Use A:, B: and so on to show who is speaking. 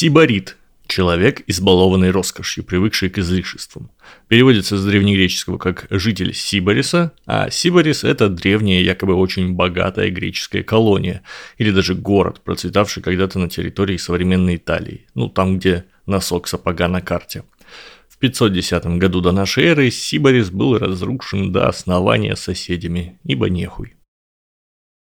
A: Сибарит – человек, избалованный роскошью, привыкший к излишествам. Переводится с древнегреческого как «житель Сибариса», а Сибарис – это древняя, якобы очень богатая греческая колония, или даже город, процветавший когда-то на территории современной Италии, ну там, где носок сапога на карте. В 510 году до нашей эры Сибарис был разрушен до основания соседями, ибо нехуй.